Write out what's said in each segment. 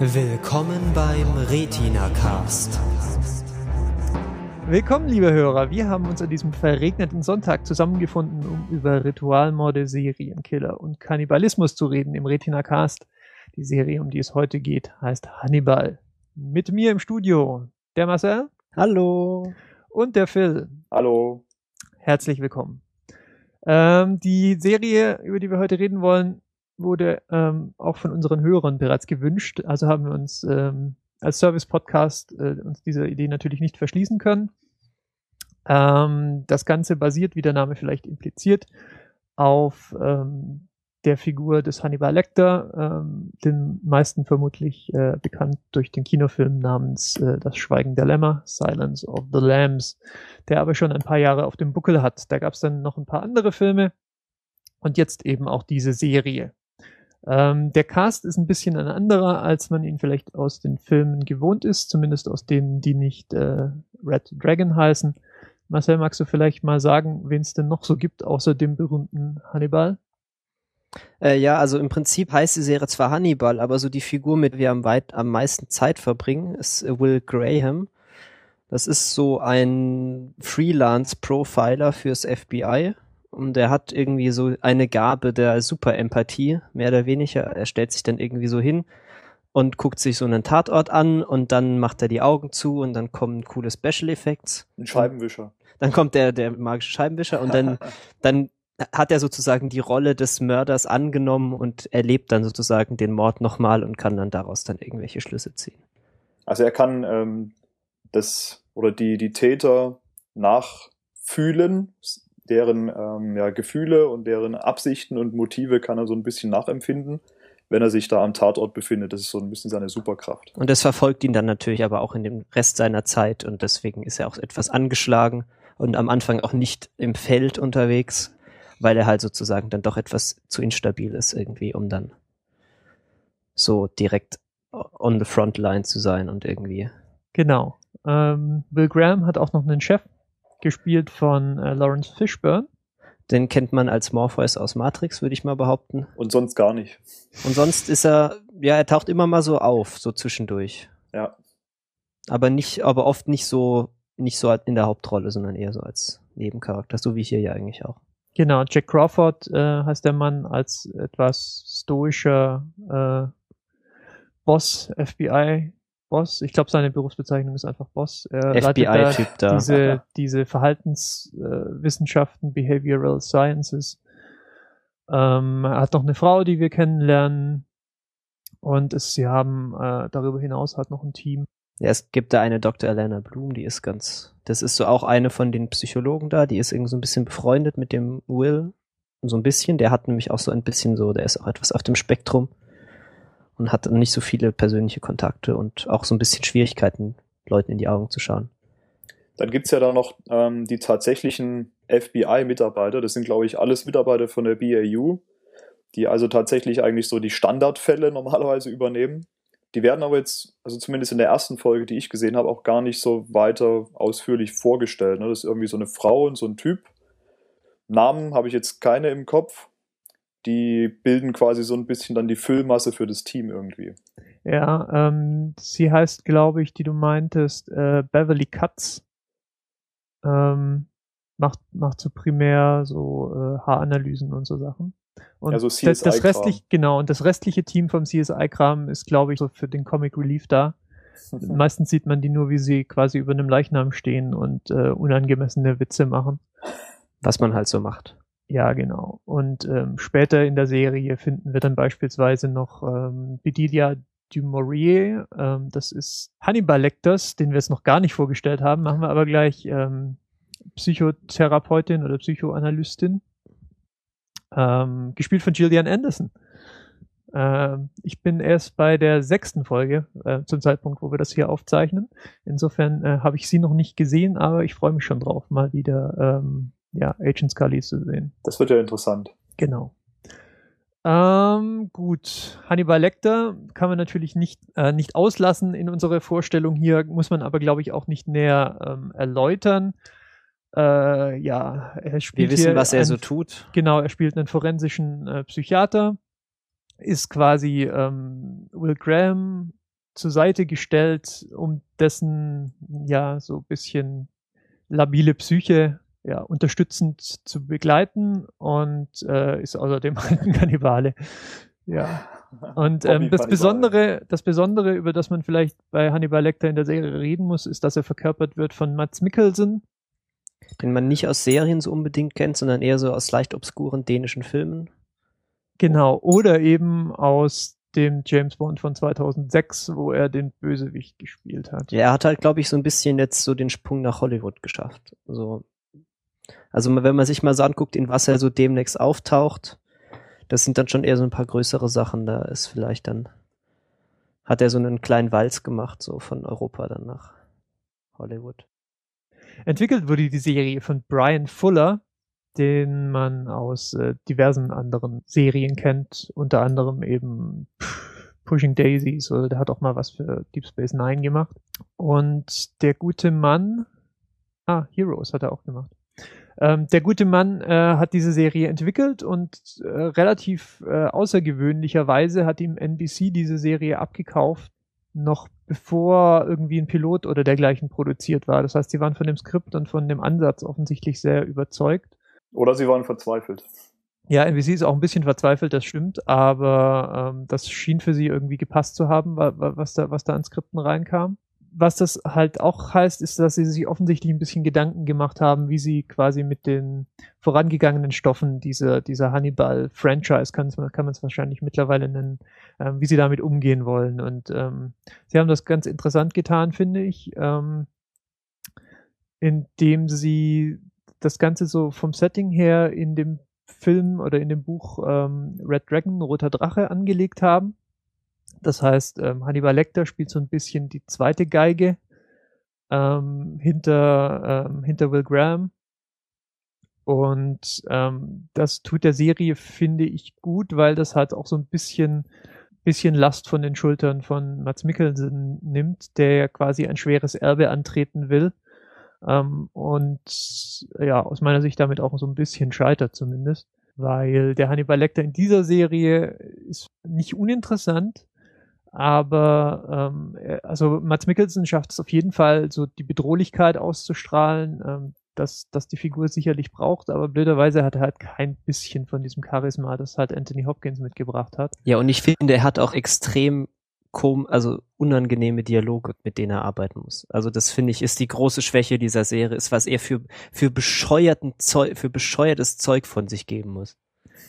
Willkommen beim Retina Cast. Willkommen, liebe Hörer. Wir haben uns an diesem verregneten Sonntag zusammengefunden, um über Ritualmorde, Serienkiller und Kannibalismus zu reden im Retina Cast. Die Serie, um die es heute geht, heißt Hannibal. Mit mir im Studio der Marcel. Hallo. Und der Phil. Hallo. Herzlich willkommen. Ähm, die Serie, über die wir heute reden wollen, wurde ähm, auch von unseren Hörern bereits gewünscht. Also haben wir uns ähm, als Service-Podcast äh, uns dieser Idee natürlich nicht verschließen können. Ähm, das Ganze basiert, wie der Name vielleicht impliziert, auf ähm, der Figur des Hannibal Lecter, ähm, den meisten vermutlich äh, bekannt durch den Kinofilm namens äh, Das Schweigen der Lämmer, Silence of the Lambs, der aber schon ein paar Jahre auf dem Buckel hat. Da gab es dann noch ein paar andere Filme und jetzt eben auch diese Serie. Ähm, der Cast ist ein bisschen ein anderer, als man ihn vielleicht aus den Filmen gewohnt ist, zumindest aus denen, die nicht äh, Red Dragon heißen. Marcel, magst du vielleicht mal sagen, wen es denn noch so gibt, außer dem berühmten Hannibal? Äh, ja, also im Prinzip heißt die Serie zwar Hannibal, aber so die Figur, mit der wir am, weit, am meisten Zeit verbringen, ist Will Graham. Das ist so ein Freelance-Profiler fürs FBI und er hat irgendwie so eine Gabe der Superempathie, mehr oder weniger. Er stellt sich dann irgendwie so hin und guckt sich so einen Tatort an und dann macht er die Augen zu und dann kommen coole Special Effects. Ein Scheibenwischer. Dann kommt der, der magische Scheibenwischer und dann, dann hat er sozusagen die Rolle des Mörders angenommen und erlebt dann sozusagen den Mord nochmal und kann dann daraus dann irgendwelche Schlüsse ziehen. Also er kann ähm, das oder die, die Täter nachfühlen, deren ähm, ja, Gefühle und deren Absichten und Motive kann er so ein bisschen nachempfinden, wenn er sich da am Tatort befindet. Das ist so ein bisschen seine Superkraft. Und das verfolgt ihn dann natürlich aber auch in dem Rest seiner Zeit und deswegen ist er auch etwas angeschlagen und am Anfang auch nicht im Feld unterwegs, weil er halt sozusagen dann doch etwas zu instabil ist irgendwie, um dann so direkt on the front line zu sein und irgendwie. Genau. Ähm, Bill Graham hat auch noch einen Chef, gespielt von äh, Lawrence Fishburne. Den kennt man als Morpheus aus Matrix, würde ich mal behaupten. Und sonst gar nicht. Und sonst ist er, ja, er taucht immer mal so auf, so zwischendurch. Ja. Aber nicht, aber oft nicht so, nicht so in der Hauptrolle, sondern eher so als Nebencharakter, so wie hier ja eigentlich auch. Genau, Jack Crawford äh, heißt der Mann als etwas stoischer äh, Boss, FBI Boss. Ich glaube, seine Berufsbezeichnung ist einfach Boss. Er FBI-Typ da, da. Diese, diese Verhaltenswissenschaften, äh, Behavioral Sciences. Ähm, er hat noch eine Frau, die wir kennenlernen. Und es, sie haben äh, darüber hinaus halt noch ein Team. Ja, es gibt da eine Dr. Elena Bloom, die ist ganz, das ist so auch eine von den Psychologen da, die ist irgendwie so ein bisschen befreundet mit dem Will. So ein bisschen, der hat nämlich auch so ein bisschen so, der ist auch etwas auf dem Spektrum und hat nicht so viele persönliche Kontakte und auch so ein bisschen Schwierigkeiten, Leuten in die Augen zu schauen. Dann gibt's ja da noch ähm, die tatsächlichen FBI-Mitarbeiter. Das sind, glaube ich, alles Mitarbeiter von der BAU, die also tatsächlich eigentlich so die Standardfälle normalerweise übernehmen. Die werden aber jetzt, also zumindest in der ersten Folge, die ich gesehen habe, auch gar nicht so weiter ausführlich vorgestellt. Ne? Das ist irgendwie so eine Frau und so ein Typ. Namen habe ich jetzt keine im Kopf die bilden quasi so ein bisschen dann die Füllmasse für das Team irgendwie. Ja, ähm, sie heißt, glaube ich, die du meintest, äh, Beverly Katz. Ähm, macht, macht so primär so äh, Haaranalysen und so Sachen. Und ja, so das, das restliche, genau, und das restliche Team vom CSI-Kram ist, glaube ich, so für den Comic Relief da. Meistens sieht man die nur, wie sie quasi über einem Leichnam stehen und äh, unangemessene Witze machen. Was man halt so macht. Ja, genau. Und ähm, später in der Serie finden wir dann beispielsweise noch ähm, Bedilia du Maurier. Ähm, das ist Hannibal Lecters, den wir jetzt noch gar nicht vorgestellt haben. Machen wir aber gleich ähm, Psychotherapeutin oder Psychoanalystin. Ähm, gespielt von Gillian Anderson. Ähm, ich bin erst bei der sechsten Folge äh, zum Zeitpunkt, wo wir das hier aufzeichnen. Insofern äh, habe ich sie noch nicht gesehen, aber ich freue mich schon drauf, mal wieder ähm, ja, Agent Scully zu sehen. Das wird ja interessant. Genau. Ähm, gut, Hannibal Lecter kann man natürlich nicht, äh, nicht auslassen in unserer Vorstellung hier, muss man aber, glaube ich, auch nicht näher ähm, erläutern. Äh, ja, er spielt. Wir wissen, was er ein, so tut. Genau, er spielt einen forensischen äh, Psychiater, ist quasi ähm, Will Graham zur Seite gestellt, um dessen ja so bisschen labile Psyche ja, unterstützend zu begleiten und äh, ist außerdem halt ein Kannibale. Ja. Und ähm, das Besondere, das Besondere, über das man vielleicht bei Hannibal Lecter in der Serie reden muss, ist, dass er verkörpert wird von Mats Mikkelsen. Den man nicht aus Serien so unbedingt kennt, sondern eher so aus leicht obskuren dänischen Filmen. Genau. Oder eben aus dem James Bond von 2006, wo er den Bösewicht gespielt hat. Ja, er hat halt, glaube ich, so ein bisschen jetzt so den Sprung nach Hollywood geschafft. So. Also wenn man sich mal so anguckt, in was er so demnächst auftaucht, das sind dann schon eher so ein paar größere Sachen. Da ist vielleicht dann, hat er so einen kleinen Walz gemacht, so von Europa dann nach Hollywood. Entwickelt wurde die Serie von Brian Fuller, den man aus äh, diversen anderen Serien kennt, unter anderem eben Pushing Daisies oder der hat auch mal was für Deep Space Nine gemacht. Und der gute Mann, ah, Heroes hat er auch gemacht. Ähm, der gute Mann äh, hat diese Serie entwickelt und äh, relativ äh, außergewöhnlicherweise hat ihm NBC diese Serie abgekauft, noch bevor irgendwie ein Pilot oder dergleichen produziert war. Das heißt, sie waren von dem Skript und von dem Ansatz offensichtlich sehr überzeugt oder sie waren verzweifelt. Ja, NBC ist auch ein bisschen verzweifelt, das stimmt, aber ähm, das schien für sie irgendwie gepasst zu haben, was da, was da an Skripten reinkam. Was das halt auch heißt, ist, dass sie sich offensichtlich ein bisschen Gedanken gemacht haben, wie sie quasi mit den vorangegangenen Stoffen dieser, dieser Hannibal-Franchise, kann, man es wahrscheinlich mittlerweile nennen, ähm, wie sie damit umgehen wollen. Und ähm, sie haben das ganz interessant getan, finde ich, ähm, indem sie das Ganze so vom Setting her in dem Film oder in dem Buch ähm, Red Dragon, Roter Drache angelegt haben. Das heißt, ähm, Hannibal Lecter spielt so ein bisschen die zweite Geige ähm, hinter, ähm, hinter Will Graham. Und ähm, das tut der Serie, finde ich, gut, weil das halt auch so ein bisschen, bisschen Last von den Schultern von Mats Mikkelsen nimmt, der ja quasi ein schweres Erbe antreten will ähm, und ja, aus meiner Sicht damit auch so ein bisschen scheitert zumindest, weil der Hannibal Lecter in dieser Serie ist nicht uninteressant, aber ähm, also Mats Mikkelsen schafft es auf jeden Fall, so die Bedrohlichkeit auszustrahlen, ähm, dass, dass die Figur sicherlich braucht, aber blöderweise hat er halt kein bisschen von diesem Charisma, das halt Anthony Hopkins mitgebracht hat. Ja, und ich finde, er hat auch extrem kom also unangenehme Dialoge, mit denen er arbeiten muss. Also das finde ich ist die große Schwäche dieser Serie, ist was er für für bescheuerten Zeug, für bescheuertes Zeug von sich geben muss.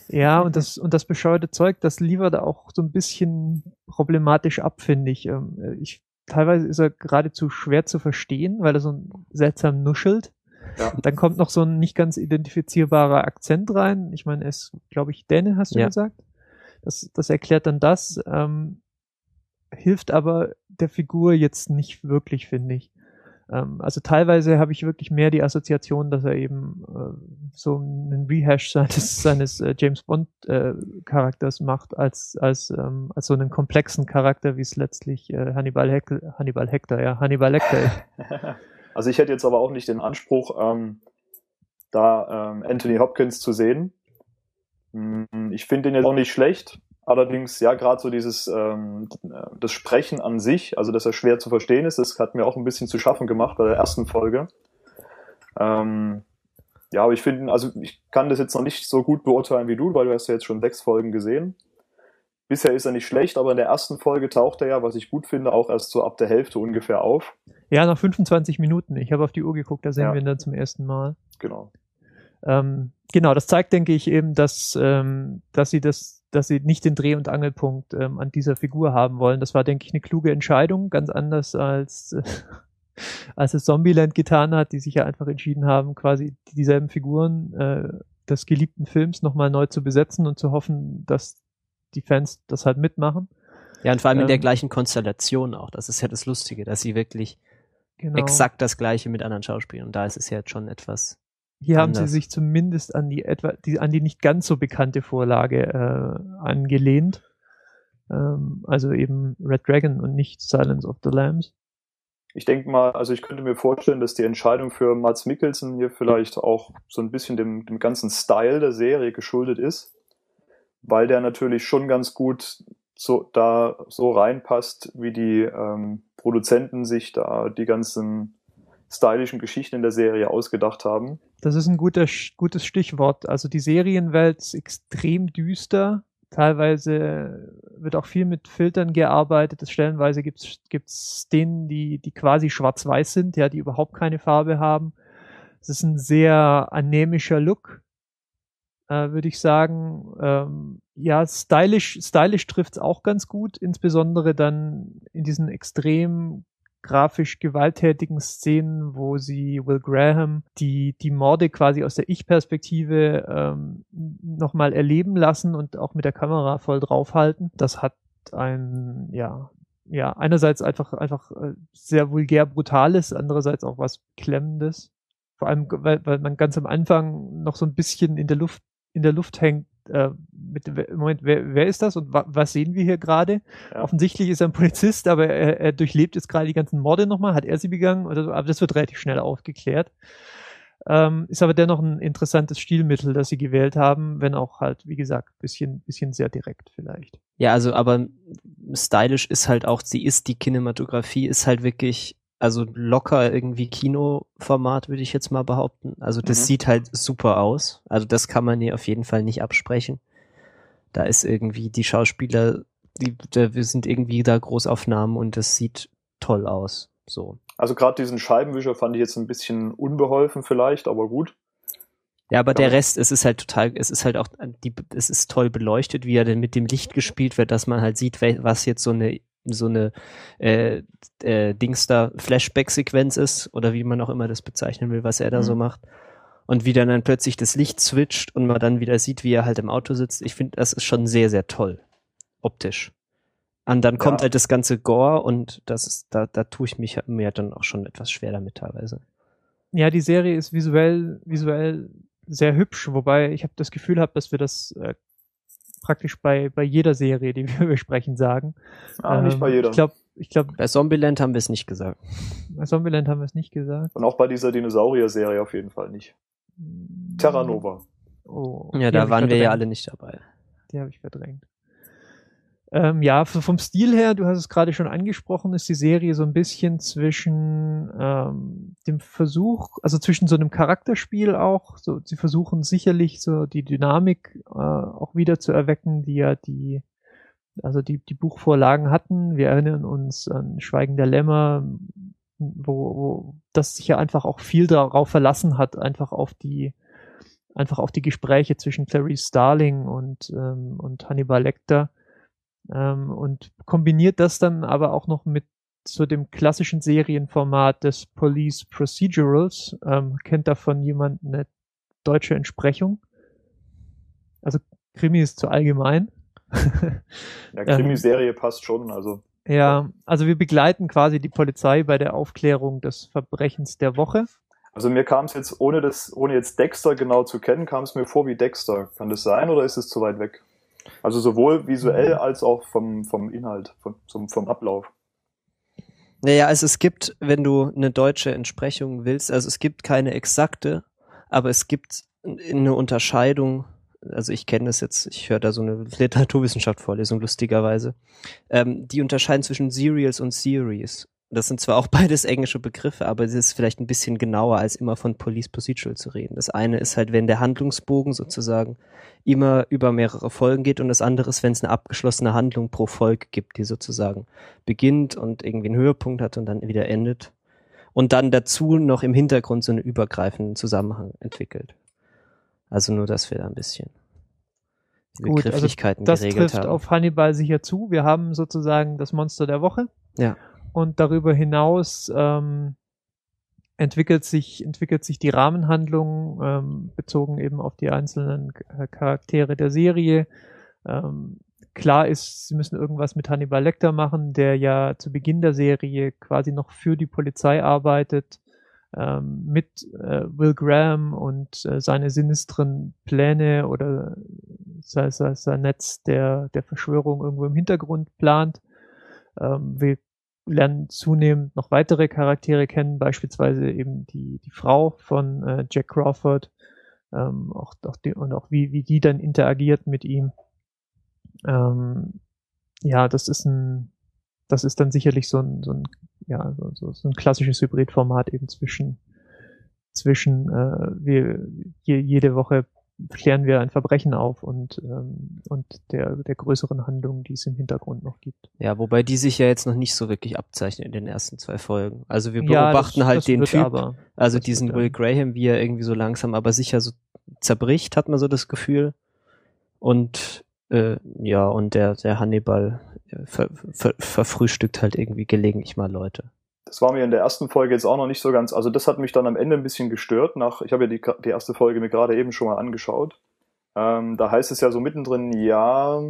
Ja, und das und das bescheuerte Zeug, das liefert auch so ein bisschen problematisch ab, finde ich. Ähm, ich teilweise ist er geradezu schwer zu verstehen, weil er so seltsam nuschelt. Ja. Dann kommt noch so ein nicht ganz identifizierbarer Akzent rein. Ich meine, er ist, glaube ich, Däne, hast du ja. gesagt. Das, das erklärt dann das. Ähm, hilft aber der Figur jetzt nicht wirklich, finde ich. Ähm, also teilweise habe ich wirklich mehr die Assoziation, dass er eben äh, so einen Rehash seines, seines äh, James Bond äh, Charakters macht, als, als, ähm, als so einen komplexen Charakter, wie es letztlich äh, Hannibal, Heck Hannibal Hector, ja, Hannibal Lecter ist. Also ich hätte jetzt aber auch nicht den Anspruch, ähm, da ähm, Anthony Hopkins zu sehen. Hm, ich finde ihn jetzt auch nicht schlecht. Allerdings, ja, gerade so dieses ähm, das Sprechen an sich, also dass er schwer zu verstehen ist, das hat mir auch ein bisschen zu schaffen gemacht bei der ersten Folge. Ähm, ja, aber ich finde, also ich kann das jetzt noch nicht so gut beurteilen wie du, weil du hast ja jetzt schon sechs Folgen gesehen. Bisher ist er nicht schlecht, aber in der ersten Folge taucht er ja, was ich gut finde, auch erst so ab der Hälfte ungefähr auf. Ja, nach 25 Minuten. Ich habe auf die Uhr geguckt, da sehen ja. wir ihn dann zum ersten Mal. Genau. Ähm, genau, das zeigt, denke ich, eben, dass, ähm, dass sie das dass sie nicht den Dreh- und Angelpunkt ähm, an dieser Figur haben wollen. Das war, denke ich, eine kluge Entscheidung, ganz anders als, äh, als es Zombieland getan hat, die sich ja einfach entschieden haben, quasi dieselben Figuren äh, des geliebten Films nochmal neu zu besetzen und zu hoffen, dass die Fans das halt mitmachen. Ja, und vor allem ähm, in der ähm, gleichen Konstellation auch. Das ist ja das Lustige, dass sie wirklich genau. exakt das Gleiche mit anderen Schauspielern. Und da ist es ja jetzt schon etwas hier Anders. haben sie sich zumindest an die etwa, die, an die nicht ganz so bekannte Vorlage äh, angelehnt. Ähm, also eben Red Dragon und nicht Silence of the Lambs. Ich denke mal, also ich könnte mir vorstellen, dass die Entscheidung für Mats Mikkelsen hier vielleicht auch so ein bisschen dem, dem ganzen Style der Serie geschuldet ist, weil der natürlich schon ganz gut so da so reinpasst, wie die ähm, Produzenten sich da die ganzen stylischen Geschichten in der Serie ausgedacht haben. Das ist ein guter, gutes Stichwort. Also die Serienwelt ist extrem düster. Teilweise wird auch viel mit Filtern gearbeitet. Stellenweise gibt's gibt's Szenen, die, die quasi schwarz-weiß sind, ja, die überhaupt keine Farbe haben. Es ist ein sehr anämischer Look, äh, würde ich sagen. Ähm, ja, stylisch, stylisch trifft's auch ganz gut, insbesondere dann in diesen extrem grafisch gewalttätigen Szenen, wo sie Will Graham die, die Morde quasi aus der Ich-Perspektive ähm, nochmal erleben lassen und auch mit der Kamera voll draufhalten. Das hat ein, ja, ja, einerseits einfach, einfach äh, sehr vulgär brutales, andererseits auch was Klemmendes. Vor allem, weil, weil man ganz am Anfang noch so ein bisschen in der Luft, in der Luft hängt, äh, mit, Moment, wer, wer ist das und wa, was sehen wir hier gerade? Ja. Offensichtlich ist er ein Polizist, aber er, er durchlebt jetzt gerade die ganzen Morde nochmal, hat er sie begangen? Oder so, aber das wird relativ schnell aufgeklärt. Ähm, ist aber dennoch ein interessantes Stilmittel, das sie gewählt haben, wenn auch halt, wie gesagt, bisschen, bisschen sehr direkt vielleicht. Ja, also aber stylisch ist halt auch, sie ist die Kinematografie, ist halt wirklich also locker irgendwie Kinoformat, würde ich jetzt mal behaupten. Also das mhm. sieht halt super aus. Also das kann man hier auf jeden Fall nicht absprechen. Da ist irgendwie die Schauspieler, die, da, wir sind irgendwie da Großaufnahmen und das sieht toll aus. So. Also gerade diesen Scheibenwischer fand ich jetzt ein bisschen unbeholfen vielleicht, aber gut. Ja, aber ja. der Rest, es ist halt total, es ist halt auch, die, es ist toll beleuchtet, wie er denn mit dem Licht gespielt wird, dass man halt sieht, was jetzt so eine so eine äh, äh, Dings da Flashback-Sequenz ist oder wie man auch immer das bezeichnen will, was er da mhm. so macht. Und wie dann, dann plötzlich das Licht switcht und man dann wieder sieht, wie er halt im Auto sitzt. Ich finde, das ist schon sehr, sehr toll. Optisch. Und dann kommt ja. halt das ganze Gore und das ist, da, da tue ich mich mir dann auch schon etwas schwer damit teilweise. Ja, die Serie ist visuell, visuell sehr hübsch, wobei ich habe das Gefühl habe, dass wir das äh, praktisch bei, bei jeder Serie, die wir besprechen, sagen. Ah, ähm, nicht bei jeder. Ich glaube, ich glaub, bei Zombieland haben wir es nicht gesagt. Bei Zombieland haben wir es nicht gesagt. Und auch bei dieser Dinosaurier-Serie auf jeden Fall nicht. Terra Nova. Oh, ja, da waren wir ja alle nicht dabei. Die habe ich verdrängt. Ähm, ja, vom Stil her, du hast es gerade schon angesprochen, ist die Serie so ein bisschen zwischen ähm, dem Versuch, also zwischen so einem Charakterspiel auch. So, sie versuchen sicherlich so die Dynamik äh, auch wieder zu erwecken, die ja die, also die, die Buchvorlagen hatten. Wir erinnern uns an Schweigen der Lämmer, wo, wo das sich ja einfach auch viel darauf verlassen hat, einfach auf die einfach auf die Gespräche zwischen Clarice Starling und, ähm, und Hannibal Lecter ähm, und kombiniert das dann aber auch noch mit so dem klassischen Serienformat des Police Procedurals. Ähm, kennt davon jemand eine deutsche Entsprechung? Also Krimi ist zu allgemein. ja, Krimiserie passt schon, also. Ja, also wir begleiten quasi die Polizei bei der Aufklärung des Verbrechens der Woche. Also mir kam es jetzt, ohne das, ohne jetzt Dexter genau zu kennen, kam es mir vor wie Dexter. Kann das sein oder ist es zu weit weg? Also sowohl visuell mhm. als auch vom, vom Inhalt, vom, vom, vom Ablauf. Naja, also es gibt, wenn du eine deutsche Entsprechung willst, also es gibt keine exakte, aber es gibt eine Unterscheidung, also ich kenne das jetzt, ich höre da so eine Literaturwissenschaft-Vorlesung lustigerweise, ähm, die unterscheiden zwischen Serials und Series. Das sind zwar auch beides englische Begriffe, aber es ist vielleicht ein bisschen genauer, als immer von Police Procedural zu reden. Das eine ist halt, wenn der Handlungsbogen sozusagen immer über mehrere Folgen geht und das andere ist, wenn es eine abgeschlossene Handlung pro Folge gibt, die sozusagen beginnt und irgendwie einen Höhepunkt hat und dann wieder endet. Und dann dazu noch im Hintergrund so einen übergreifenden Zusammenhang entwickelt. Also nur, dass wir da ein bisschen die Gut, also das trifft haben. auf Hannibal sicher zu. Wir haben sozusagen das Monster der Woche. Ja. Und darüber hinaus ähm, entwickelt sich entwickelt sich die Rahmenhandlung ähm, bezogen eben auf die einzelnen Charaktere der Serie. Ähm, klar ist, sie müssen irgendwas mit Hannibal Lecter machen, der ja zu Beginn der Serie quasi noch für die Polizei arbeitet, ähm, mit äh, Will Graham und äh, seine sinistren Pläne oder sein, sein Netz der, der Verschwörung irgendwo im Hintergrund plant. Ähm, wir lernen zunehmend noch weitere Charaktere kennen, beispielsweise eben die, die Frau von äh, Jack Crawford, ähm, auch, auch die, und auch wie, wie die dann interagiert mit ihm. Ähm, ja, das ist ein, das ist dann sicherlich so ein, so ein ja, so, so, ein klassisches Hybridformat eben zwischen, zwischen äh, wir je, jede Woche klären wir ein Verbrechen auf und, ähm, und der, der größeren Handlung, die es im Hintergrund noch gibt. Ja, wobei die sich ja jetzt noch nicht so wirklich abzeichnen in den ersten zwei Folgen. Also wir beobachten ja, das, halt das den Typ, aber, also diesen Will Graham, wie er irgendwie so langsam, aber sicher so zerbricht, hat man so das Gefühl. Und äh, ja, und der, der Hannibal äh, ver, ver, verfrühstückt halt irgendwie gelegentlich mal Leute. Das war mir in der ersten Folge jetzt auch noch nicht so ganz, also das hat mich dann am Ende ein bisschen gestört. Nach, ich habe ja die, die erste Folge mir gerade eben schon mal angeschaut. Ähm, da heißt es ja so mittendrin, ja,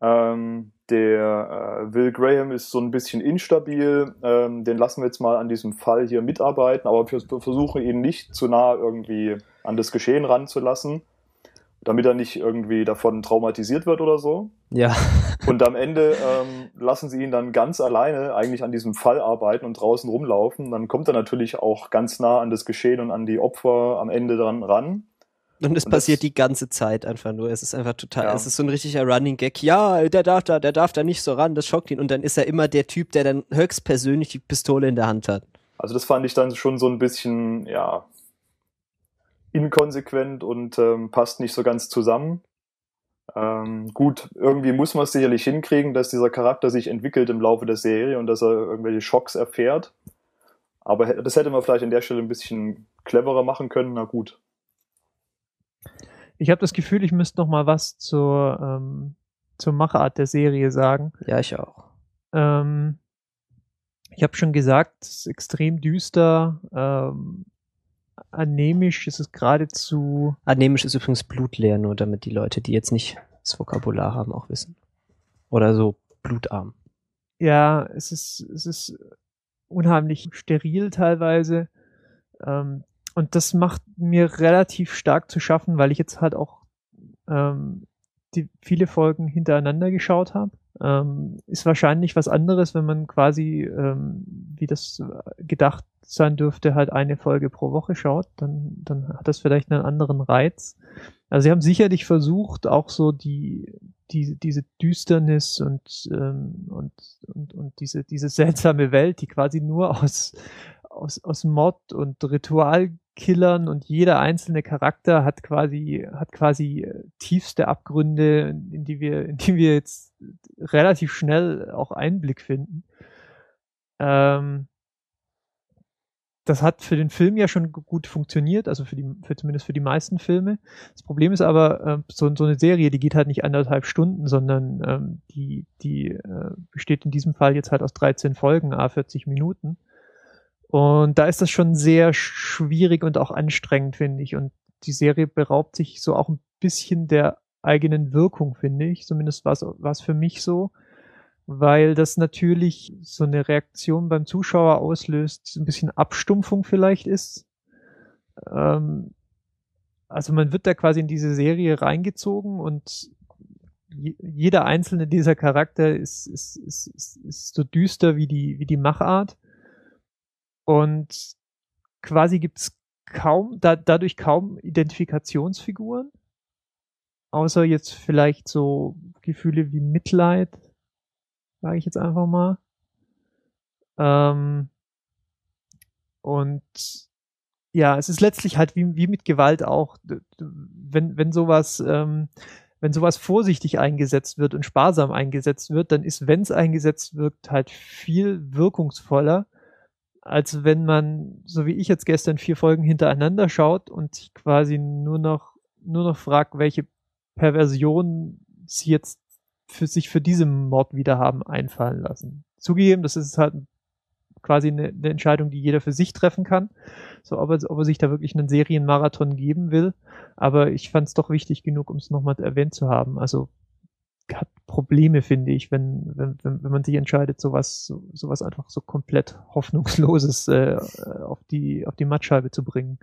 ähm, der äh, Will Graham ist so ein bisschen instabil, ähm, den lassen wir jetzt mal an diesem Fall hier mitarbeiten, aber wir versuchen ihn nicht zu nah irgendwie an das Geschehen ranzulassen damit er nicht irgendwie davon traumatisiert wird oder so. Ja. Und am Ende ähm, lassen sie ihn dann ganz alleine eigentlich an diesem Fall arbeiten und draußen rumlaufen. Dann kommt er natürlich auch ganz nah an das Geschehen und an die Opfer am Ende dran ran. Und es und passiert die ganze Zeit einfach nur. Es ist einfach total, ja. es ist so ein richtiger Running Gag. Ja, der darf da, der darf da nicht so ran, das schockt ihn. Und dann ist er immer der Typ, der dann höchstpersönlich die Pistole in der Hand hat. Also das fand ich dann schon so ein bisschen, ja, inkonsequent und ähm, passt nicht so ganz zusammen. Ähm, gut, irgendwie muss man es sicherlich hinkriegen, dass dieser Charakter sich entwickelt im Laufe der Serie und dass er irgendwelche Schocks erfährt. Aber das hätte man vielleicht an der Stelle ein bisschen cleverer machen können. Na gut. Ich habe das Gefühl, ich müsste noch mal was zur, ähm, zur Machart der Serie sagen. Ja, ich auch. Ähm, ich habe schon gesagt, es ist extrem düster. Ähm, anämisch ist es geradezu. Anämisch ist übrigens blutleer, nur damit die Leute, die jetzt nicht das Vokabular haben, auch wissen. Oder so blutarm. Ja, es ist, es ist unheimlich steril teilweise. Ähm, und das macht mir relativ stark zu schaffen, weil ich jetzt halt auch ähm, die viele Folgen hintereinander geschaut habe. Ähm, ist wahrscheinlich was anderes, wenn man quasi, ähm, wie das gedacht sein dürfte, halt eine Folge pro Woche schaut, dann, dann hat das vielleicht einen anderen Reiz. Also sie haben sicherlich versucht, auch so die, die diese Düsternis und, ähm, und, und, und diese, diese seltsame Welt, die quasi nur aus, aus, aus Mod und Ritualkillern und jeder einzelne Charakter hat quasi, hat quasi äh, tiefste Abgründe, in die wir, in die wir jetzt relativ schnell auch Einblick finden. Ähm, das hat für den Film ja schon gut funktioniert, also für die, für zumindest für die meisten Filme. Das Problem ist aber, äh, so, so eine Serie, die geht halt nicht anderthalb Stunden, sondern ähm, die, die äh, besteht in diesem Fall jetzt halt aus 13 Folgen, a 40 Minuten. Und da ist das schon sehr schwierig und auch anstrengend, finde ich. Und die Serie beraubt sich so auch ein bisschen der eigenen Wirkung, finde ich. Zumindest war es für mich so, weil das natürlich so eine Reaktion beim Zuschauer auslöst, ein bisschen Abstumpfung vielleicht ist. Ähm, also man wird da quasi in diese Serie reingezogen und jeder einzelne dieser Charakter ist, ist, ist, ist, ist so düster wie die, wie die Machart. Und quasi gibt's kaum, da, dadurch kaum Identifikationsfiguren. Außer jetzt vielleicht so Gefühle wie Mitleid, sage ich jetzt einfach mal. Ähm, und ja, es ist letztlich halt wie, wie mit Gewalt auch, wenn, wenn sowas, ähm, wenn sowas vorsichtig eingesetzt wird und sparsam eingesetzt wird, dann ist, wenn es eingesetzt wird, halt viel wirkungsvoller, als wenn man, so wie ich jetzt gestern, vier Folgen hintereinander schaut und quasi nur noch, nur noch fragt, welche Perversion sie jetzt für sich für diese Mord wieder haben einfallen lassen. Zugegeben, das ist halt quasi eine, eine Entscheidung, die jeder für sich treffen kann. So, ob er, ob er sich da wirklich einen Serienmarathon geben will. Aber ich fand es doch wichtig genug, um es nochmal erwähnt zu haben. Also hat Probleme, finde ich, wenn, wenn, wenn, man sich entscheidet, sowas, so, sowas einfach so komplett Hoffnungsloses äh, auf die, auf die Mattscheibe zu bringen.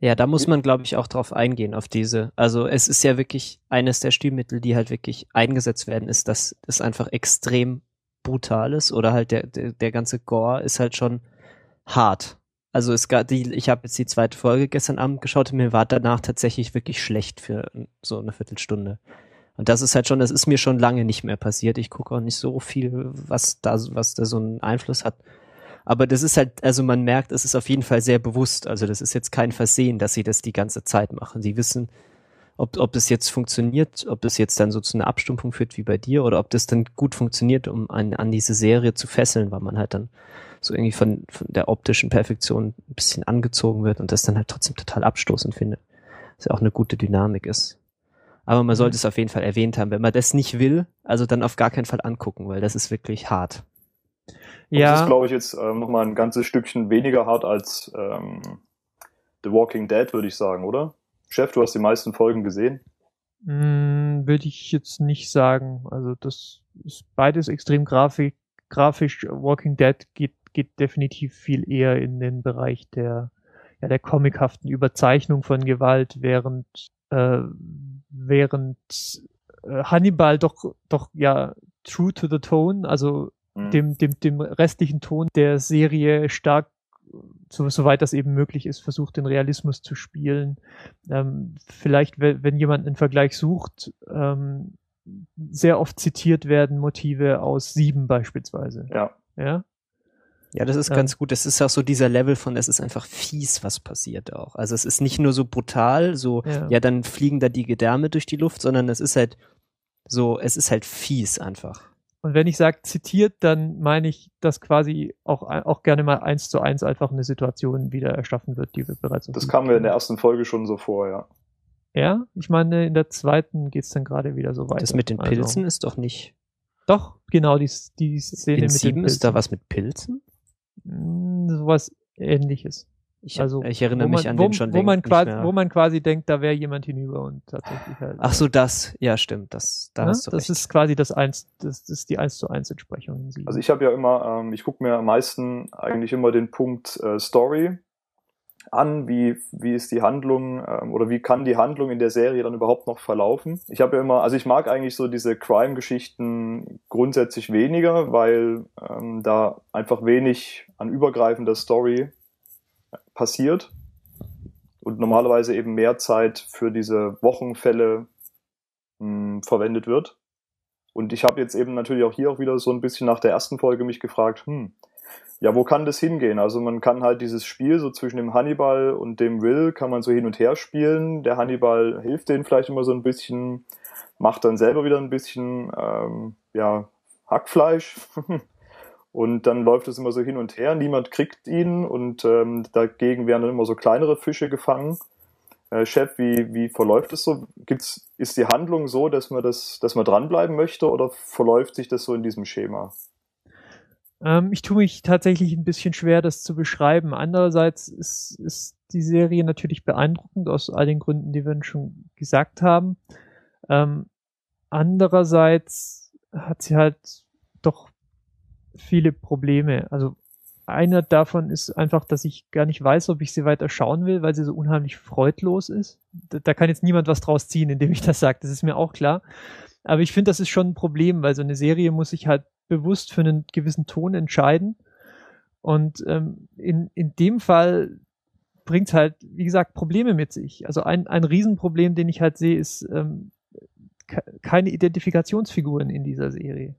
Ja, da muss man, glaube ich, auch drauf eingehen, auf diese. Also es ist ja wirklich eines der Stilmittel, die halt wirklich eingesetzt werden, ist, dass es einfach extrem brutal ist oder halt der, der, der ganze Gore ist halt schon hart. Also es gab die, ich habe jetzt die zweite Folge gestern Abend geschaut und mir war danach tatsächlich wirklich schlecht für so eine Viertelstunde. Und das ist halt schon, das ist mir schon lange nicht mehr passiert. Ich gucke auch nicht so viel, was da, was da so einen Einfluss hat. Aber das ist halt, also man merkt, es ist auf jeden Fall sehr bewusst. Also das ist jetzt kein Versehen, dass sie das die ganze Zeit machen. Sie wissen, ob, ob das jetzt funktioniert, ob das jetzt dann so zu einer Abstumpfung führt wie bei dir oder ob das dann gut funktioniert, um an, an diese Serie zu fesseln, weil man halt dann so irgendwie von, von der optischen Perfektion ein bisschen angezogen wird und das dann halt trotzdem total abstoßend findet. Was ja auch eine gute Dynamik ist. Aber man sollte mhm. es auf jeden Fall erwähnt haben. Wenn man das nicht will, also dann auf gar keinen Fall angucken, weil das ist wirklich hart. Ja. das ist, glaube ich, jetzt ähm, nochmal ein ganzes Stückchen weniger hart als ähm, The Walking Dead, würde ich sagen, oder? Chef, du hast die meisten Folgen gesehen? Mm, würde ich jetzt nicht sagen. Also das ist beides extrem grafik, grafisch. Walking Dead geht, geht definitiv viel eher in den Bereich der, ja, der comichaften Überzeichnung von Gewalt, während, äh, während äh, Hannibal doch, doch ja true to the tone, also mhm. dem, dem, dem restlichen Ton der Serie stark so, soweit das eben möglich ist, versucht den Realismus zu spielen. Ähm, vielleicht, wenn jemand einen Vergleich sucht, ähm, sehr oft zitiert werden Motive aus Sieben beispielsweise. Ja. Ja. Ja, das ist ja. ganz gut. Das ist auch so dieser Level von, es ist einfach fies, was passiert auch. Also es ist nicht nur so brutal, so, ja, ja dann fliegen da die Gedärme durch die Luft, sondern es ist halt so, es ist halt fies einfach. Und wenn ich sage zitiert, dann meine ich, dass quasi auch, auch gerne mal eins zu eins einfach eine Situation wieder erschaffen wird, die wir bereits. Das kam mir in der ersten Folge schon so vor, ja. Ja, ich meine, in der zweiten geht's dann gerade wieder so weiter. Das mit den Pilzen also, ist doch nicht. Doch, genau, die, die Szene in mit sieben den Pilzen. ist da was mit Pilzen? Hm, sowas ähnliches. Ich, also, ich erinnere mich man, an wo, den schon wo man quasi, wo man quasi denkt, da wäre jemand hinüber und tatsächlich halt. Ach so, das, ja, stimmt, das, da ja, hast du Das recht. ist quasi das eins, das, das ist die eins zu eins Entsprechung. Also ich habe ja immer, ähm, ich gucke mir am meisten eigentlich immer den Punkt äh, Story an, wie, wie ist die Handlung ähm, oder wie kann die Handlung in der Serie dann überhaupt noch verlaufen. Ich habe ja immer, also ich mag eigentlich so diese Crime-Geschichten grundsätzlich weniger, weil ähm, da einfach wenig an übergreifender Story passiert und normalerweise eben mehr Zeit für diese Wochenfälle mh, hm, verwendet wird. Und ich habe jetzt eben natürlich auch hier auch wieder so ein bisschen nach der ersten Folge mich gefragt, hm, ja, wo kann das hingehen? Also man kann halt dieses Spiel so zwischen dem Hannibal und dem Will kann man so hin und her spielen. Der Hannibal hilft denen vielleicht immer so ein bisschen, macht dann selber wieder ein bisschen ähm, ja Hackfleisch Und dann läuft es immer so hin und her, niemand kriegt ihn und ähm, dagegen werden dann immer so kleinere Fische gefangen. Äh, Chef, wie, wie verläuft es so? Gibt's, ist die Handlung so, dass man das, dass man dranbleiben möchte oder verläuft sich das so in diesem Schema? Ähm, ich tue mich tatsächlich ein bisschen schwer, das zu beschreiben. Andererseits ist, ist die Serie natürlich beeindruckend aus all den Gründen, die wir schon gesagt haben. Ähm, andererseits hat sie halt doch viele Probleme. Also einer davon ist einfach, dass ich gar nicht weiß, ob ich sie weiter schauen will, weil sie so unheimlich freudlos ist. Da, da kann jetzt niemand was draus ziehen, indem ich das sage. Das ist mir auch klar. Aber ich finde, das ist schon ein Problem, weil so eine Serie muss sich halt bewusst für einen gewissen Ton entscheiden. Und ähm, in, in dem Fall bringt halt, wie gesagt, Probleme mit sich. Also ein, ein Riesenproblem, den ich halt sehe, ist ähm, keine Identifikationsfiguren in dieser Serie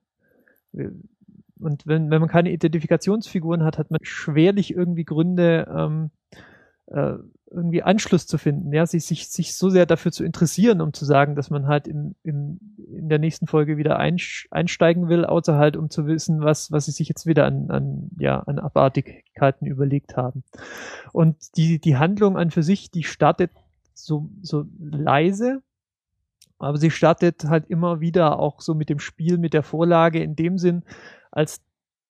und wenn, wenn man keine Identifikationsfiguren hat, hat man schwerlich irgendwie Gründe, ähm, äh, irgendwie Anschluss zu finden, ja, sich, sich, sich so sehr dafür zu interessieren, um zu sagen, dass man halt im, im, in der nächsten Folge wieder einsteigen will, außer halt, um zu wissen, was, was sie sich jetzt wieder an, an, ja, an Abartigkeiten überlegt haben. Und die, die Handlung an für sich, die startet so, so leise, aber sie startet halt immer wieder auch so mit dem Spiel, mit der Vorlage in dem Sinn, als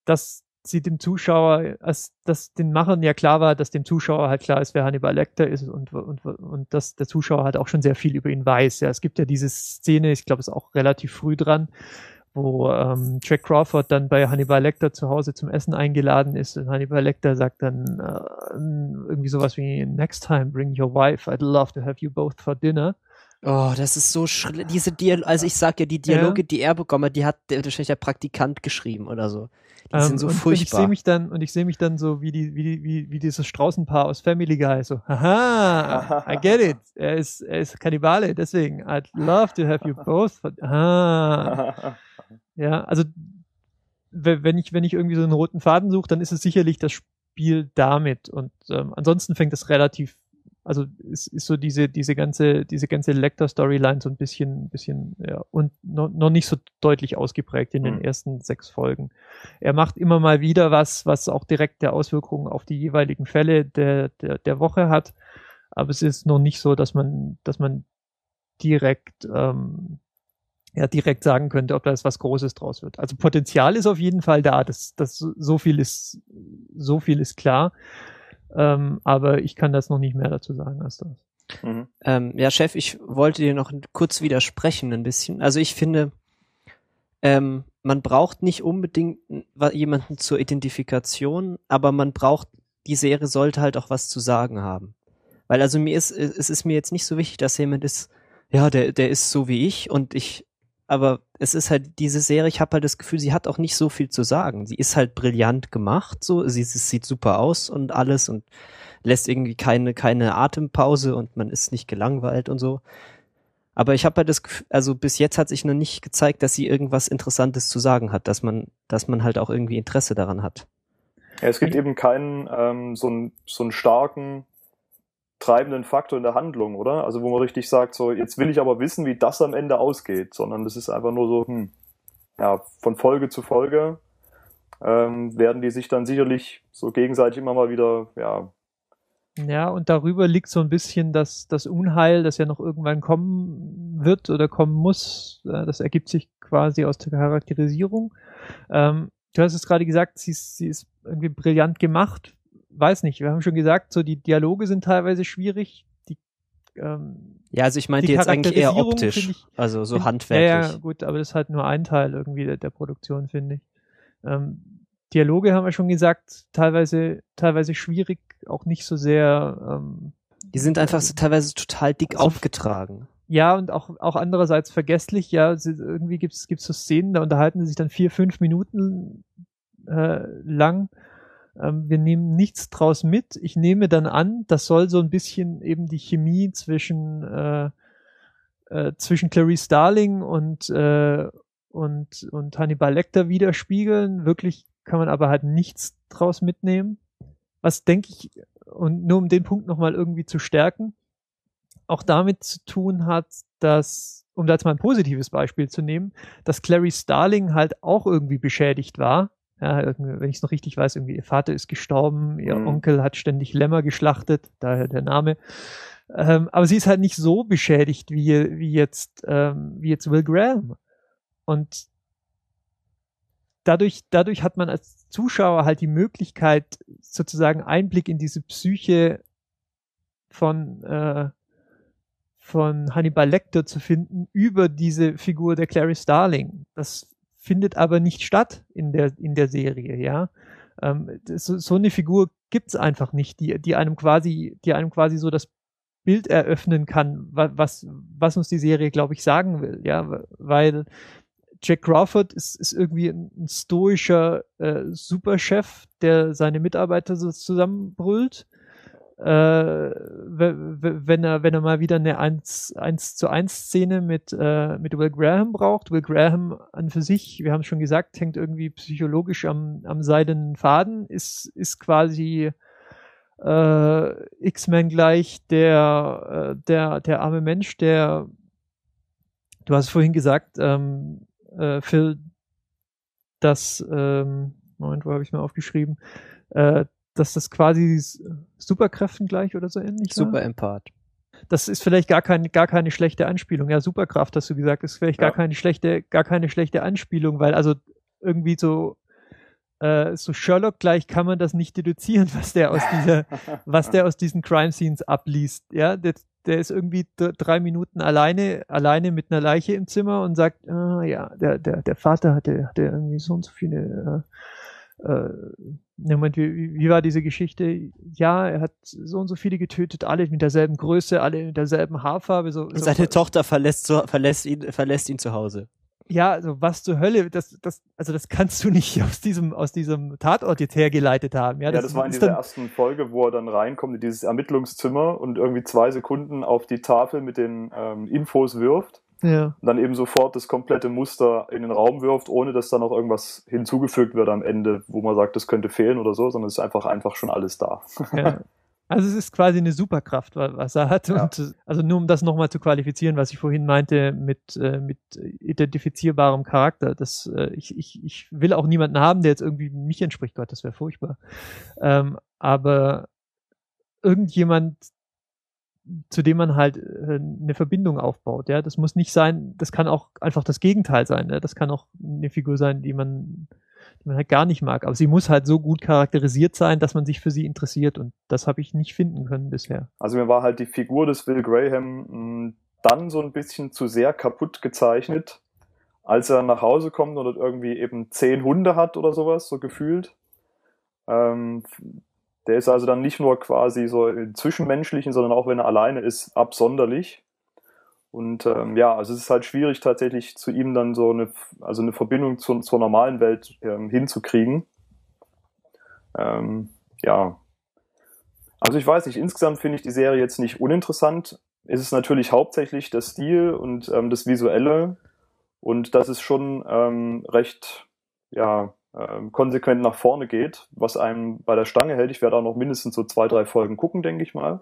dass sie dem Zuschauer, als dass den Machern ja klar war, dass dem Zuschauer halt klar ist, wer Hannibal Lecter ist und, und, und dass der Zuschauer halt auch schon sehr viel über ihn weiß. Ja, es gibt ja diese Szene, ich glaube, es ist auch relativ früh dran, wo ähm, Jack Crawford dann bei Hannibal Lecter zu Hause zum Essen eingeladen ist und Hannibal Lecter sagt dann äh, irgendwie sowas wie Next time bring your wife, I'd love to have you both for dinner. Oh, das ist so schrill. Diese Dialoge, also ich sag ja, die Dialoge, ja. die er bekommen hat, die hat wahrscheinlich der Praktikant geschrieben oder so. Die ähm, sind so und, furchtbar. Und ich sehe mich dann, und ich sehe mich dann so wie die, wie, wie, wie dieses Straußenpaar aus Family Guy, so, haha, I get it. Er ist, er ist Kannibale, deswegen, I'd love to have you both. Ah. Ja, also, wenn ich, wenn ich irgendwie so einen roten Faden suche, dann ist es sicherlich das Spiel damit. Und ähm, ansonsten fängt es relativ also ist, ist so diese, diese ganze, diese ganze Lecter-Storyline so ein bisschen, bisschen, ja, und noch, noch nicht so deutlich ausgeprägt in den mhm. ersten sechs Folgen. Er macht immer mal wieder was, was auch direkte Auswirkungen auf die jeweiligen Fälle der, der, der Woche hat. Aber es ist noch nicht so, dass man, dass man direkt, ähm, ja, direkt sagen könnte, ob da jetzt was Großes draus wird. Also Potenzial ist auf jeden Fall da. Das, das, so viel ist, so viel ist klar. Ähm, aber ich kann das noch nicht mehr dazu sagen als das. Mhm. Ähm, ja, Chef, ich wollte dir noch kurz widersprechen ein bisschen. Also ich finde, ähm, man braucht nicht unbedingt jemanden zur Identifikation, aber man braucht, die Serie sollte halt auch was zu sagen haben. Weil also mir ist, es ist mir jetzt nicht so wichtig, dass jemand ist, ja, der, der ist so wie ich und ich aber es ist halt diese Serie, ich habe halt das Gefühl, sie hat auch nicht so viel zu sagen. Sie ist halt brillant gemacht, so, sie, sie sieht super aus und alles und lässt irgendwie keine, keine Atempause und man ist nicht gelangweilt und so. Aber ich habe halt das Gefühl, also bis jetzt hat sich noch nicht gezeigt, dass sie irgendwas Interessantes zu sagen hat, dass man, dass man halt auch irgendwie Interesse daran hat. Ja, es gibt eben keinen ähm, so, einen, so einen starken treibenden Faktor in der Handlung, oder? Also wo man richtig sagt, so jetzt will ich aber wissen, wie das am Ende ausgeht, sondern das ist einfach nur so, hm, ja, von Folge zu Folge ähm, werden die sich dann sicherlich so gegenseitig immer mal wieder, ja. Ja, und darüber liegt so ein bisschen das, das Unheil, das ja noch irgendwann kommen wird oder kommen muss. Das ergibt sich quasi aus der Charakterisierung. Ähm, du hast es gerade gesagt, sie ist, sie ist irgendwie brillant gemacht weiß nicht, wir haben schon gesagt, so die Dialoge sind teilweise schwierig. Die, ähm, ja, also ich meinte jetzt eigentlich eher optisch, ich, also so handwerklich. Ja, ja, gut, aber das ist halt nur ein Teil irgendwie der, der Produktion, finde ich. Ähm, Dialoge haben wir schon gesagt, teilweise, teilweise schwierig, auch nicht so sehr. Ähm, die sind einfach so teilweise total dick also, aufgetragen. Ja, und auch, auch andererseits vergesslich, ja, irgendwie gibt's gibt's so Szenen, da unterhalten sie sich dann vier, fünf Minuten äh, lang wir nehmen nichts draus mit. Ich nehme dann an, das soll so ein bisschen eben die Chemie zwischen äh, äh, zwischen Clarice Starling und äh, und und Hannibal Lecter widerspiegeln. Wirklich kann man aber halt nichts draus mitnehmen. Was denke ich und nur um den Punkt nochmal irgendwie zu stärken, auch damit zu tun hat, dass um da jetzt mal ein positives Beispiel zu nehmen, dass Clarice Starling halt auch irgendwie beschädigt war ja, wenn ich es noch richtig weiß, irgendwie ihr Vater ist gestorben, ihr mhm. Onkel hat ständig Lämmer geschlachtet, daher der Name. Ähm, aber sie ist halt nicht so beschädigt wie, wie jetzt, ähm, wie jetzt Will Graham. Und dadurch, dadurch hat man als Zuschauer halt die Möglichkeit, sozusagen Einblick in diese Psyche von, äh, von Hannibal Lecter zu finden über diese Figur der Clarice Starling. Das findet aber nicht statt in der, in der Serie, ja. Ähm, so, so eine Figur gibt's einfach nicht, die, die einem quasi, die einem quasi so das Bild eröffnen kann, was, was uns die Serie, glaube ich, sagen will, ja, weil Jack Crawford ist, ist irgendwie ein stoischer äh, Superchef, der seine Mitarbeiter so zusammenbrüllt wenn er, wenn er mal wieder eine 1, 1 zu 1 Szene mit, äh, mit Will Graham braucht. Will Graham an für sich, wir haben es schon gesagt, hängt irgendwie psychologisch am, am seidenen Faden, ist, ist quasi äh, X-Men gleich der, äh, der, der arme Mensch, der, du hast vorhin gesagt, ähm, äh, Phil, das, ähm, Moment, wo habe ich mir aufgeschrieben, äh, dass das quasi Superkräften gleich oder so ähnlich Super Empath. Das ist vielleicht gar keine, gar keine schlechte Anspielung. Ja, Superkraft hast du gesagt, ist vielleicht ja. gar keine schlechte, gar keine schlechte Anspielung, weil also irgendwie so, äh, so Sherlock gleich kann man das nicht deduzieren, was der aus dieser, was der aus diesen Crime Scenes abliest. Ja, der, der ist irgendwie drei Minuten alleine, alleine mit einer Leiche im Zimmer und sagt, ah, ja, der, der, der Vater hatte, hatte irgendwie so und so viele, äh, äh, Moment, wie, wie war diese Geschichte? Ja, er hat so und so viele getötet, alle mit derselben Größe, alle mit derselben Haarfarbe. So, so Seine Tochter verlässt, zu, verlässt, ihn, verlässt ihn zu Hause. Ja, also was zur Hölle, das, das, also das kannst du nicht aus diesem, aus diesem Tatort jetzt hergeleitet haben. Ja, Ja, das, das, war in dieser ersten Folge, wo er dann reinkommt in dieses Ermittlungszimmer und irgendwie zwei Sekunden auf die Tafel mit den ähm, Infos wirft ja, und dann eben sofort das komplette Muster in den Raum wirft, ohne dass da noch irgendwas hinzugefügt wird am Ende, wo man sagt, das könnte fehlen oder so, sondern es ist einfach einfach schon alles da. ja. Also es ist quasi eine Superkraft, wa- was er hat. Ja. Und also nur um das nochmal zu qualifizieren, was ich vorhin meinte mit, äh, mit identifizierbarem Charakter. Das, äh, ich, ich, ich will auch niemanden haben, der jetzt irgendwie mich entspricht. Gott, das wäre furchtbar. Ähm, aber irgendjemand, zu dem man halt äh, eine Verbindung aufbaut. Ja, das muss nicht sein, das kann auch einfach das Gegenteil sein. Ne? Das kann auch eine Figur sein, die man, die man halt gar nicht mag. Aber sie muss halt so gut charakterisiert sein, dass man sich für sie interessiert. Und das habe ich nicht finden können bisher. Also mir war halt die Figur des Will Graham mh, dann so ein bisschen zu sehr kaputt gezeichnet, als er nach Hause kommt und irgendwie eben zehn Hunde hat oder sowas, so gefühlt. Ähm, der ist also dann nicht nur quasi so im Zwischenmenschlichen, sondern auch wenn er alleine ist, absonderlich. Und ähm, ja, also es ist halt schwierig tatsächlich zu ihm dann so eine, also eine Verbindung zu, zur normalen Welt ähm, hinzukriegen. Ähm, ja, also ich weiß nicht, insgesamt finde ich die Serie jetzt nicht uninteressant. Es ist natürlich hauptsächlich der Stil und ähm, das Visuelle und dass es schon ähm, recht ja, ähm, konsequent nach vorne geht, was einem bei der Stange hält. Ich werde auch noch mindestens so zwei, drei Folgen gucken, denke ich mal.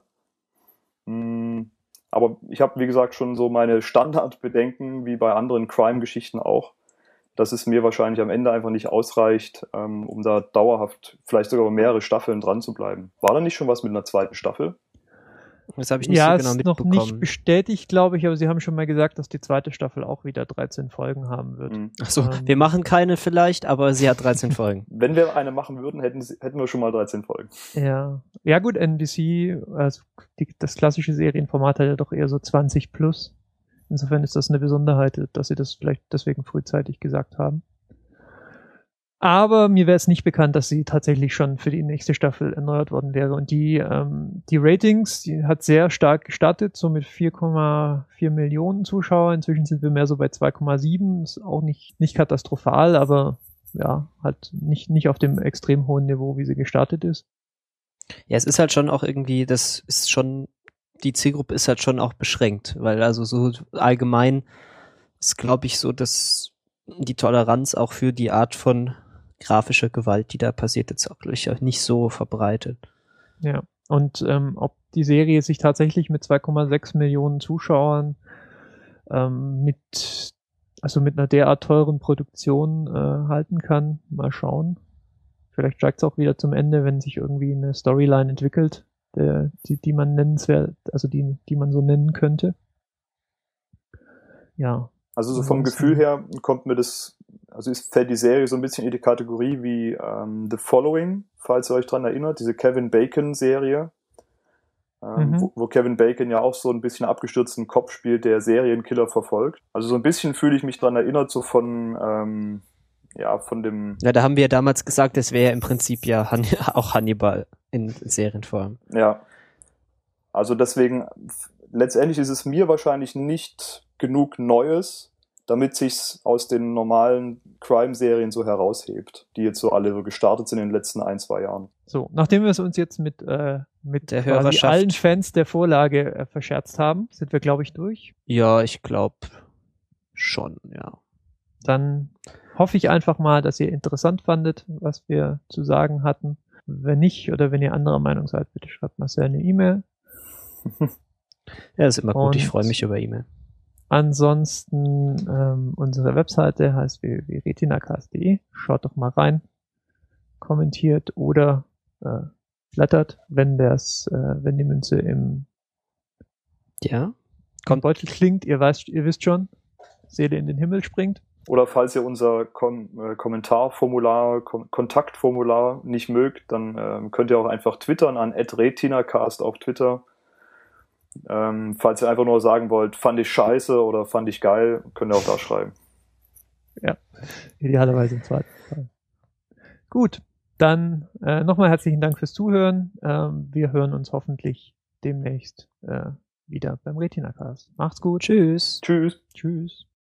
Mm, aber ich habe, wie gesagt, schon so meine Standardbedenken, wie bei anderen Crime-Geschichten auch, dass es mir wahrscheinlich am Ende einfach nicht ausreicht, ähm, um da dauerhaft, vielleicht sogar mehrere Staffeln dran zu bleiben. War da nicht schon was mit einer zweiten Staffel? Das habe ich nicht ja, so genau ist noch mitbekommen. nicht bestätigt, glaube ich, aber sie haben schon mal gesagt, dass die zweite Staffel auch wieder 13 Folgen haben wird. Hm. Achso, Ähm. wir machen keine vielleicht, aber sie hat 13 Folgen. Wenn wir eine machen würden, hätten, hätten wir schon mal 13 Folgen. Ja. Ja gut, NBC, also die, das klassische Serienformat hat ja doch eher so 20 plus. Insofern ist das eine Besonderheit, dass sie das vielleicht deswegen frühzeitig gesagt haben. Aber mir wäre es nicht bekannt, dass sie tatsächlich schon für die nächste Staffel erneuert worden wäre. Und die, ähm, die Ratings, die hat sehr stark gestartet, so mit 4,4 Millionen Zuschauer. Inzwischen sind wir mehr so bei 2,7. Ist auch nicht, nicht katastrophal, aber ja, halt nicht, nicht auf dem extrem hohen Niveau, wie sie gestartet ist. Ja, es ist halt schon auch irgendwie, das ist schon, die Zielgruppe ist halt schon auch beschränkt, weil also so allgemein ist, glaube ich, so, dass die Toleranz auch für die Art von grafischer Gewalt, die da passiert, jetzt auch ich, nicht so verbreitet. Ja. Und ähm, ob die Serie sich tatsächlich mit 2,6 Millionen Zuschauern ähm, mit also mit einer derart teuren Produktion äh, halten kann, mal schauen. Vielleicht steigt es auch wieder zum Ende, wenn sich irgendwie eine Storyline entwickelt, der, die, die man nennenswert, also die, die man so nennen könnte. Ja. Also so vom Gefühl her kommt mir das, also ist, fällt die Serie so ein bisschen in die Kategorie wie ähm, The Following, falls ihr euch dran erinnert, diese Kevin Bacon Serie, ähm, Mhm. wo, wo Kevin Bacon ja auch so ein bisschen abgestürzten Kopf spielt, der Serienkiller verfolgt. Also so ein bisschen fühle ich mich dran erinnert, so von, ähm, ja, von dem, Ja, da haben wir ja damals gesagt, das wäre ja im Prinzip ja Han auch Hannibal in Serienform. Ja. Also deswegen, letztendlich ist es mir wahrscheinlich nicht genug Neues, damit sich's aus den normalen Crime-Serien so heraushebt, die jetzt so alle so gestartet sind in den letzten ein, zwei Jahren. So, nachdem wir es uns jetzt mit, äh, mit Der quasi allen Fans der Vorlage äh, verscherzt haben, sind wir, glaube ich, durch. Ja, ich glaube schon, ja. dann hoffe ich einfach mal, dass ihr interessant fandet, was wir zu sagen hatten. Wenn nicht oder wenn ihr anderer Meinung seid, bitte schreibt Marcel eine E-Mail. Ja, ist immer gut. Ich Und- freue mich über E-Mail. Ansonsten ähm, unsere Webseite heißt www.retinacast.de. Schaut doch mal rein, kommentiert oder äh, flattert, wenn das, äh, wenn die Münze im Ja. Kommt. Beutel klingt. Ihr weißt, ihr wisst schon, Seele in den Himmel springt. Oder falls ihr unser Kom äh, Kommentarformular, Kon Kontaktformular nicht mögt, dann ähm, könnt ihr auch einfach twittern an @retinacast auf Twitter. Ähm, falls ihr einfach nur sagen wollt, fand ich scheiße oder fand ich geil, könnt ihr auch da schreiben. Ja, idealerweise im zweiten Fall. Gut, dann äh, nochmal herzlichen Dank fürs Zuhören. Ähm, wir hören uns hoffentlich demnächst äh, wieder beim Retina Cast. Macht's gut. Tschüss. Tschüss. Tschüss.